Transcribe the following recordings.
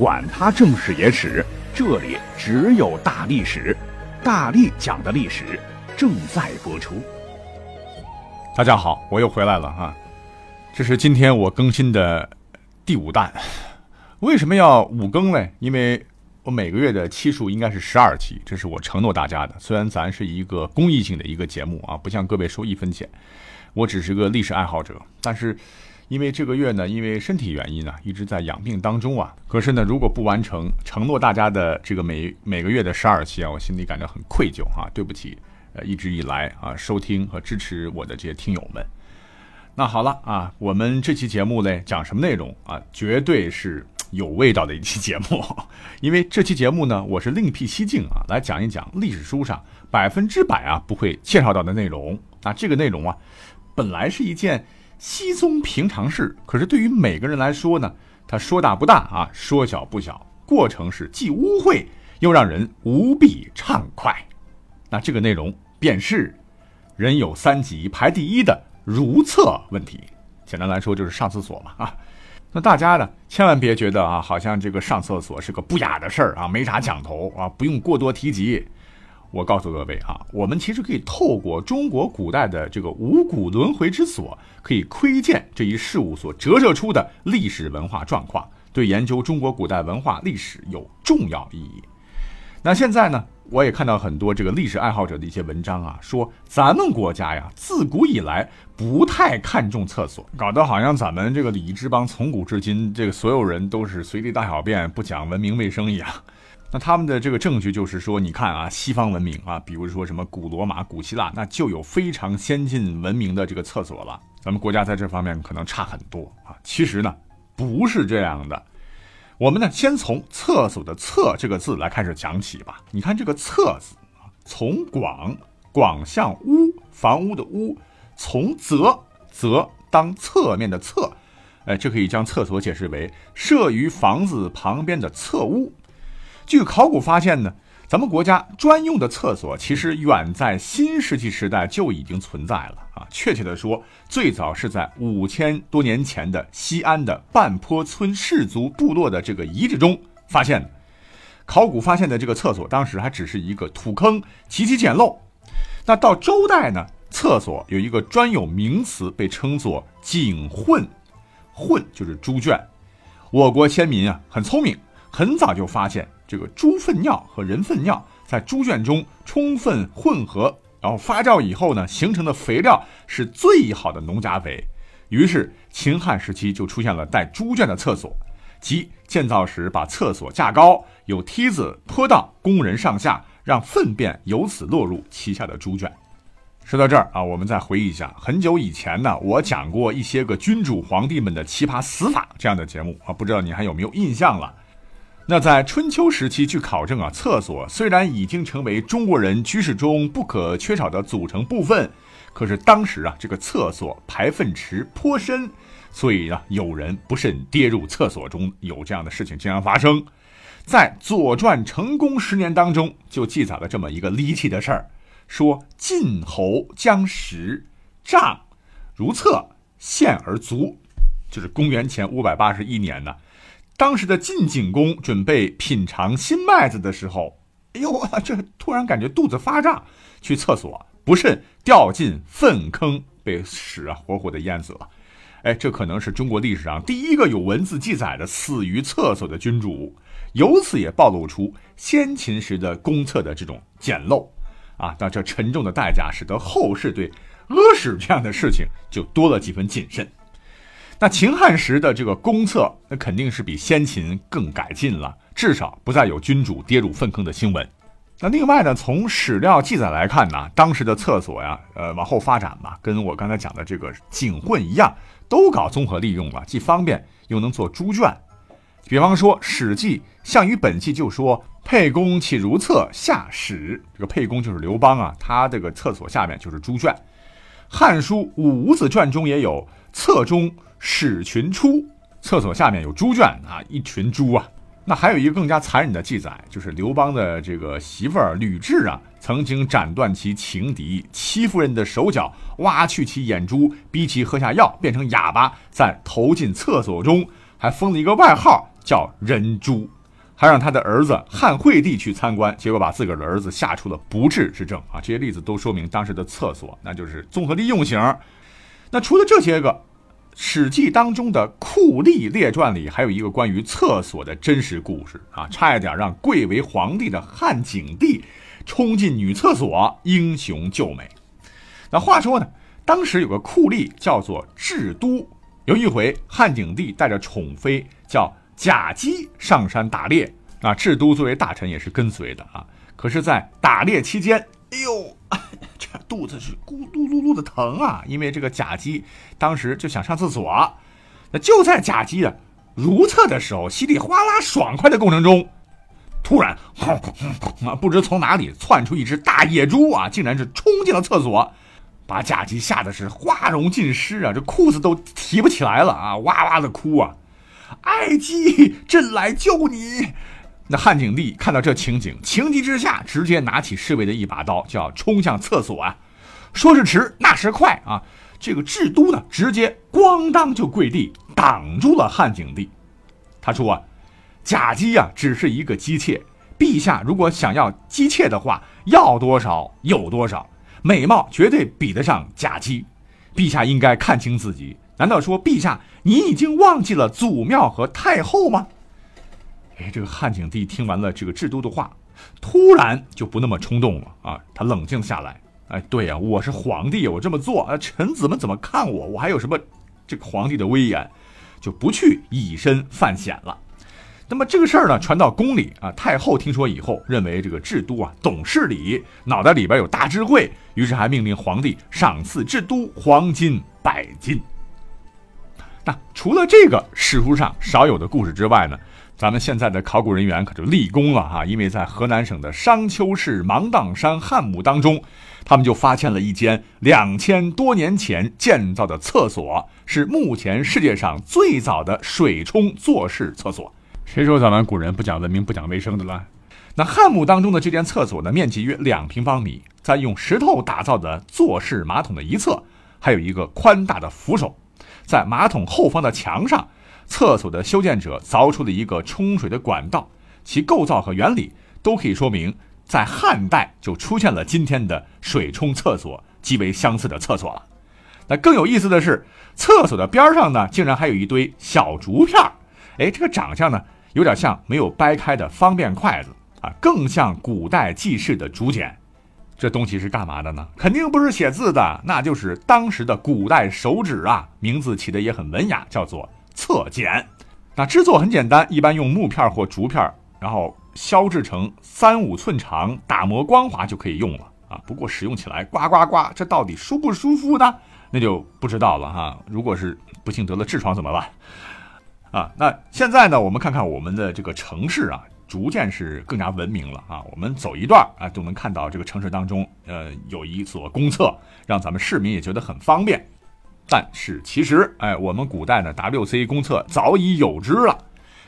管他正史野史。这里只有大历史，大力讲的历史正在播出。大家好，我又回来了啊！这是今天我更新的第五弹。为什么要五更呢？因为我每个月的期数应该是十二期，这是我承诺大家的。虽然咱是一个公益性的一个节目啊，不向各位收一分钱，我只是个历史爱好者，但是。因为这个月呢，因为身体原因呢，一直在养病当中啊。可是呢，如果不完成承诺大家的这个每每个月的十二期啊，我心里感到很愧疚啊，对不起，呃，一直以来啊收听和支持我的这些听友们。那好了啊，我们这期节目呢讲什么内容啊？绝对是有味道的一期节目，因为这期节目呢，我是另辟蹊径啊，来讲一讲历史书上百分之百啊不会介绍到的内容。那这个内容啊，本来是一件。稀松平常事，可是对于每个人来说呢，他说大不大啊，说小不小，过程是既污秽又让人无比畅快。那这个内容便是人有三急排第一的如厕问题。简单来说就是上厕所嘛啊。那大家呢，千万别觉得啊，好像这个上厕所是个不雅的事儿啊，没啥讲头啊，不用过多提及。我告诉各位啊，我们其实可以透过中国古代的这个五谷轮回之所，可以窥见这一事物所折射出的历史文化状况，对研究中国古代文化历史有重要意义。那现在呢，我也看到很多这个历史爱好者的一些文章啊，说咱们国家呀，自古以来不太看重厕所，搞得好像咱们这个礼仪之邦从古至今，这个所有人都是随地大小便，不讲文明卫生一样。那他们的这个证据就是说，你看啊，西方文明啊，比如说什么古罗马、古希腊，那就有非常先进文明的这个厕所了。咱们国家在这方面可能差很多啊。其实呢，不是这样的。我们呢，先从“厕所”的“厕”这个字来开始讲起吧。你看这个“厕”字啊，从广广向屋，房屋的屋；从泽泽当侧面的侧，哎，这可以将厕所解释为设于房子旁边的侧屋。据考古发现呢，咱们国家专用的厕所其实远在新石器时代就已经存在了啊。确切的说，最早是在五千多年前的西安的半坡村氏族部落的这个遗址中发现的。考古发现的这个厕所，当时还只是一个土坑，极其简陋。那到周代呢，厕所有一个专有名词，被称作井混，混就是猪圈。我国先民啊，很聪明，很早就发现。这个猪粪尿和人粪尿在猪圈中充分混合，然后发酵以后呢，形成的肥料是最好的农家肥。于是秦汉时期就出现了带猪圈的厕所，即建造时把厕所架高，有梯子、坡道，工人上下，让粪便由此落入旗下的猪圈。说到这儿啊，我们再回忆一下，很久以前呢，我讲过一些个君主皇帝们的奇葩死法这样的节目啊，不知道你还有没有印象了？那在春秋时期，据考证啊，厕所虽然已经成为中国人居室中不可缺少的组成部分，可是当时啊，这个厕所排粪池颇深，所以呢，有人不慎跌入厕所中，有这样的事情经常发生。在《左传》成公十年当中，就记载了这么一个离奇的事儿，说晋侯将食杖如厕，陷而足，就是公元前五百八十一年呢。当时的晋景公准备品尝新麦子的时候，哎呦，这突然感觉肚子发胀，去厕所不慎掉进粪坑，被屎啊活活的淹死了。哎，这可能是中国历史上第一个有文字记载的死于厕所的君主，由此也暴露出先秦时的公厕的这种简陋啊。那这沉重的代价，使得后世对屙屎这样的事情就多了几分谨慎。那秦汉时的这个公厕，那肯定是比先秦更改进了，至少不再有君主跌入粪坑的新闻。那另外呢，从史料记载来看呢，当时的厕所呀，呃，往后发展嘛，跟我刚才讲的这个井混一样，都搞综合利用了，既方便又能做猪圈。比方说《史记·项羽本纪》就说：“沛公岂如厕下屎。”这个沛公就是刘邦啊，他这个厕所下面就是猪圈。《汉书·五子传》中也有“厕中屎群出”，厕所下面有猪圈啊，一群猪啊。那还有一个更加残忍的记载，就是刘邦的这个媳妇儿吕雉啊，曾经斩断其情敌戚夫人的手脚，挖去其眼珠，逼其喝下药，变成哑巴，再投进厕所中，还封了一个外号叫“人猪”，还让他的儿子汉惠帝去参观，结果把自个儿的儿子吓出了不治之症啊！这些例子都说明当时的厕所那就是综合利用型。那除了这些个。《史记》当中的《酷吏列传》里还有一个关于厕所的真实故事啊，差一点让贵为皇帝的汉景帝冲进女厕所，英雄救美。那话说呢，当时有个酷吏叫做智都，有一回汉景帝带着宠妃叫甲基上山打猎，啊，智都作为大臣也是跟随的啊。可是，在打猎期间，哎呦！这肚子是咕噜噜噜的疼啊！因为这个甲基当时就想上厕所，那就在甲基啊如厕的时候，稀里哗啦爽快的过程中，突然啊，不知从哪里窜出一只大野猪啊，竟然是冲进了厕所，把甲基吓得是花容尽失啊，这裤子都提不起来了啊，哇哇的哭啊！爱姬，朕来救你！那汉景帝看到这情景，情急之下，直接拿起侍卫的一把刀，就要冲向厕所啊！说时迟，那时快啊！这个智都呢，直接咣当就跪地挡住了汉景帝。他说啊：“贾姬呀，只是一个姬妾，陛下如果想要姬妾的话，要多少有多少，美貌绝对比得上贾姬。陛下应该看清自己。难道说陛下你已经忘记了祖庙和太后吗？”哎，这个汉景帝听完了这个智都的话，突然就不那么冲动了啊！他冷静下来，哎，对呀，我是皇帝，我这么做啊，臣子们怎么看我？我还有什么这个皇帝的威严？就不去以身犯险了。那么这个事儿呢，传到宫里啊，太后听说以后，认为这个智都啊懂事理，脑袋里边有大智慧，于是还命令皇帝赏赐智都黄金百斤。那除了这个史书上少有的故事之外呢？咱们现在的考古人员可就立功了哈，因为在河南省的商丘市芒砀山汉墓当中，他们就发现了一间两千多年前建造的厕所，是目前世界上最早的水冲坐式厕所。谁说咱们古人不讲文明、不讲卫生的了？那汉墓当中的这间厕所呢，面积约两平方米，在用石头打造的坐式马桶的一侧，还有一个宽大的扶手，在马桶后方的墙上。厕所的修建者凿出了一个冲水的管道，其构造和原理都可以说明，在汉代就出现了今天的水冲厕所极为相似的厕所了。那更有意思的是，厕所的边上呢，竟然还有一堆小竹片儿。哎，这个长相呢，有点像没有掰开的方便筷子啊，更像古代记事的竹简。这东西是干嘛的呢？肯定不是写字的，那就是当时的古代手纸啊。名字起的也很文雅，叫做。侧剪，那制作很简单，一般用木片或竹片，然后削制成三五寸长，打磨光滑就可以用了啊。不过使用起来呱呱呱，这到底舒不舒服呢？那就不知道了哈。如果是不幸得了痔疮怎么办？啊，那现在呢，我们看看我们的这个城市啊，逐渐是更加文明了啊。我们走一段啊，都能看到这个城市当中，呃，有一所公厕，让咱们市民也觉得很方便。但是其实，哎，我们古代呢，WC 公厕早已有之了。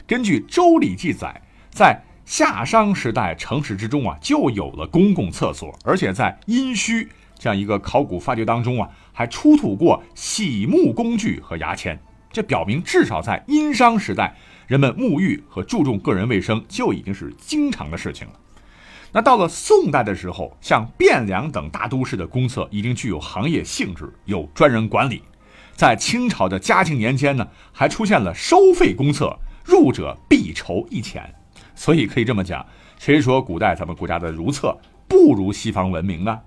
根据《周礼》记载，在夏商时代，城市之中啊，就有了公共厕所，而且在殷墟这样一个考古发掘当中啊，还出土过洗沐工具和牙签。这表明，至少在殷商时代，人们沐浴和注重个人卫生就已经是经常的事情了。那到了宋代的时候，像汴梁等大都市的公厕已经具有行业性质，有专人管理。在清朝的嘉庆年间呢，还出现了收费公厕，入者必筹一钱。所以可以这么讲，谁说古代咱们国家的如厕不如西方文明呢？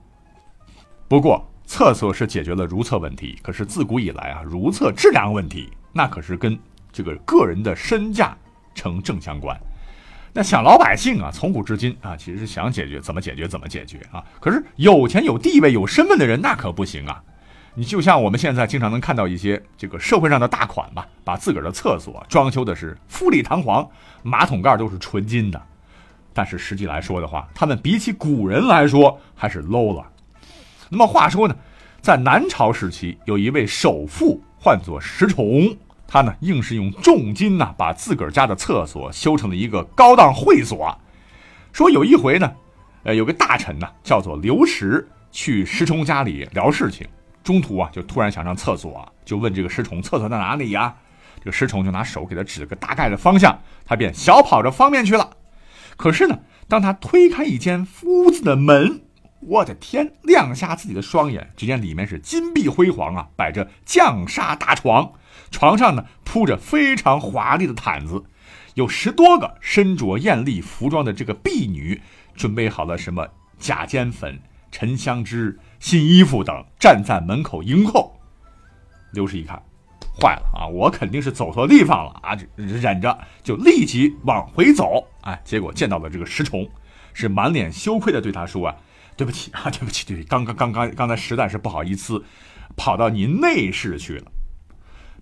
不过厕所是解决了如厕问题，可是自古以来啊，如厕质量问题那可是跟这个个人的身价成正相关。那想老百姓啊，从古至今啊，其实是想解决怎么解决怎么解决啊。可是有钱有地位有身份的人那可不行啊。你就像我们现在经常能看到一些这个社会上的大款吧，把自个儿的厕所装修的是富丽堂皇，马桶盖都是纯金的。但是实际来说的话，他们比起古人来说还是 low 了。那么话说呢，在南朝时期，有一位首富，唤作石崇，他呢硬是用重金呐，把自个儿家的厕所修成了一个高档会所。说有一回呢，呃，有个大臣呢，叫做刘石，去石崇家里聊事情。中途啊，就突然想上厕所，就问这个石崇厕所在哪里呀？这个石崇就拿手给他指了个大概的方向，他便小跑着方便去了。可是呢，当他推开一间屋子的门，我的天，亮瞎自己的双眼，只见里面是金碧辉煌啊，摆着绛纱大床，床上呢铺着非常华丽的毯子，有十多个身着艳丽服装的这个婢女，准备好了什么假尖粉、沉香脂。新衣服等站在门口迎候，刘氏一看，坏了啊！我肯定是走错地方了啊！忍着就立即往回走。哎，结果见到了这个石崇，是满脸羞愧的对他说：“啊，对不起啊，对不起，对，刚刚刚刚刚才实在是不好意思，跑到您内室去了。”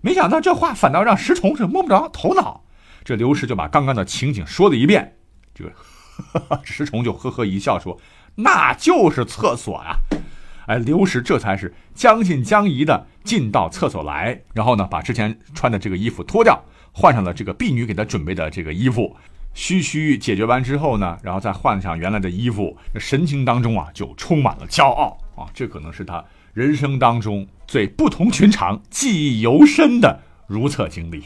没想到这话反倒让石崇是摸不着头脑。这刘氏就把刚刚的情景说了一遍，这个 石崇就呵呵一笑说：“那就是厕所呀。”哎，刘石这才是将信将疑的进到厕所来，然后呢，把之前穿的这个衣服脱掉，换上了这个婢女给他准备的这个衣服。嘘嘘解决完之后呢，然后再换上原来的衣服，神情当中啊就充满了骄傲啊！这可能是他人生当中最不同寻常、记忆犹深的如厕经历。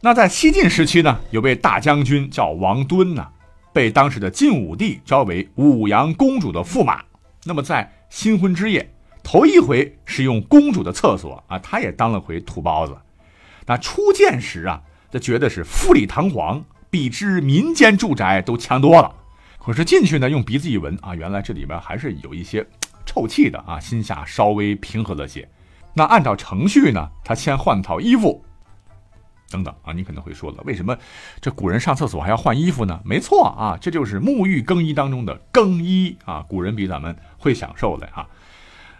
那在西晋时期呢，有位大将军叫王敦呢，被当时的晋武帝招为武阳公主的驸马。那么在新婚之夜，头一回使用公主的厕所啊，他也当了回土包子。那初见时啊，他觉得是富丽堂皇，比之民间住宅都强多了。可是进去呢，用鼻子一闻啊，原来这里边还是有一些臭气的啊，心下稍微平和了些。那按照程序呢，他先换套衣服。等等啊，你可能会说了，为什么这古人上厕所还要换衣服呢？没错啊，这就是沐浴更衣当中的更衣啊。古人比咱们会享受的哈。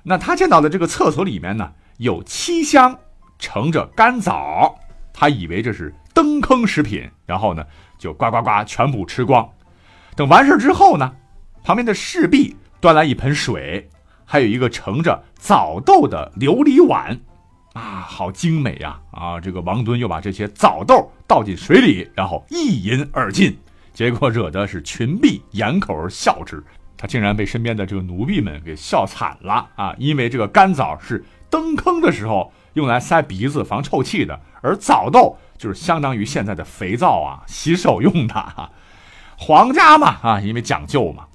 那他见到的这个厕所里面呢，有七箱盛着干枣，他以为这是登坑食品，然后呢就呱呱呱全部吃光。等完事之后呢，旁边的侍婢端来一盆水，还有一个盛着枣豆的琉璃碗。啊，好精美呀！啊，这个王敦又把这些枣豆倒进水里，然后一饮而尽，结果惹得是群婢掩口而笑之。他竟然被身边的这个奴婢们给笑惨了啊！因为这个干枣是登坑的时候用来塞鼻子防臭气的，而枣豆就是相当于现在的肥皂啊，洗手用的哈。皇家嘛，啊，因为讲究嘛。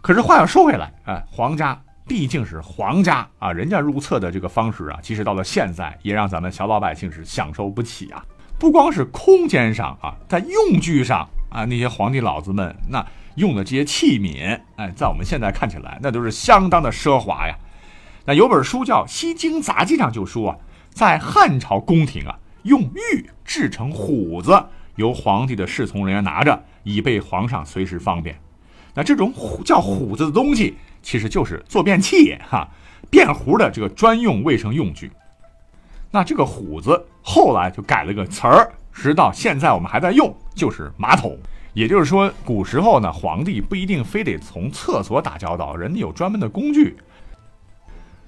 可是话又说回来，哎，皇家。毕竟是皇家啊，人家入厕的这个方式啊，其实到了现在也让咱们小老百姓是享受不起啊。不光是空间上啊，在用具上啊，那些皇帝老子们那用的这些器皿，哎，在我们现在看起来那都是相当的奢华呀。那有本书叫《西京杂记》上就说啊，在汉朝宫廷啊，用玉制成虎子，由皇帝的侍从人员拿着，以备皇上随时方便。那这种虎叫虎子的东西。其实就是坐便器哈，便壶的这个专用卫生用具。那这个虎子后来就改了个词儿，直到现在我们还在用，就是马桶。也就是说，古时候呢，皇帝不一定非得从厕所打交道，人家有专门的工具。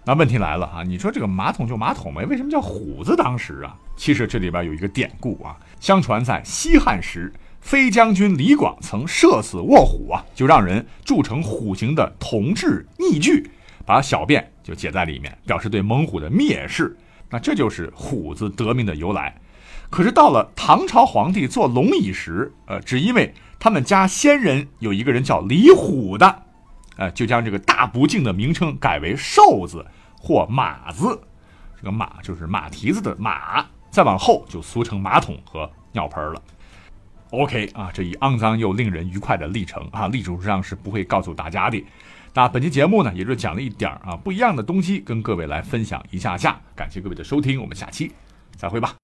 那问题来了啊，你说这个马桶就马桶呗，为什么叫虎子？当时啊，其实这里边有一个典故啊，相传在西汉时。飞将军李广曾射死卧虎啊，就让人铸成虎形的铜制逆具，把小便就解在里面，表示对猛虎的蔑视。那这就是虎子得名的由来。可是到了唐朝皇帝坐龙椅时，呃，只因为他们家先人有一个人叫李虎的，呃，就将这个大不敬的名称改为瘦子或马子。这个马就是马蹄子的马，再往后就俗称马桶和尿盆了。OK 啊，这一肮脏又令人愉快的历程啊，历史上是不会告诉大家的。那本期节目呢，也就讲了一点啊不一样的东西，跟各位来分享一下下。感谢各位的收听，我们下期再会吧。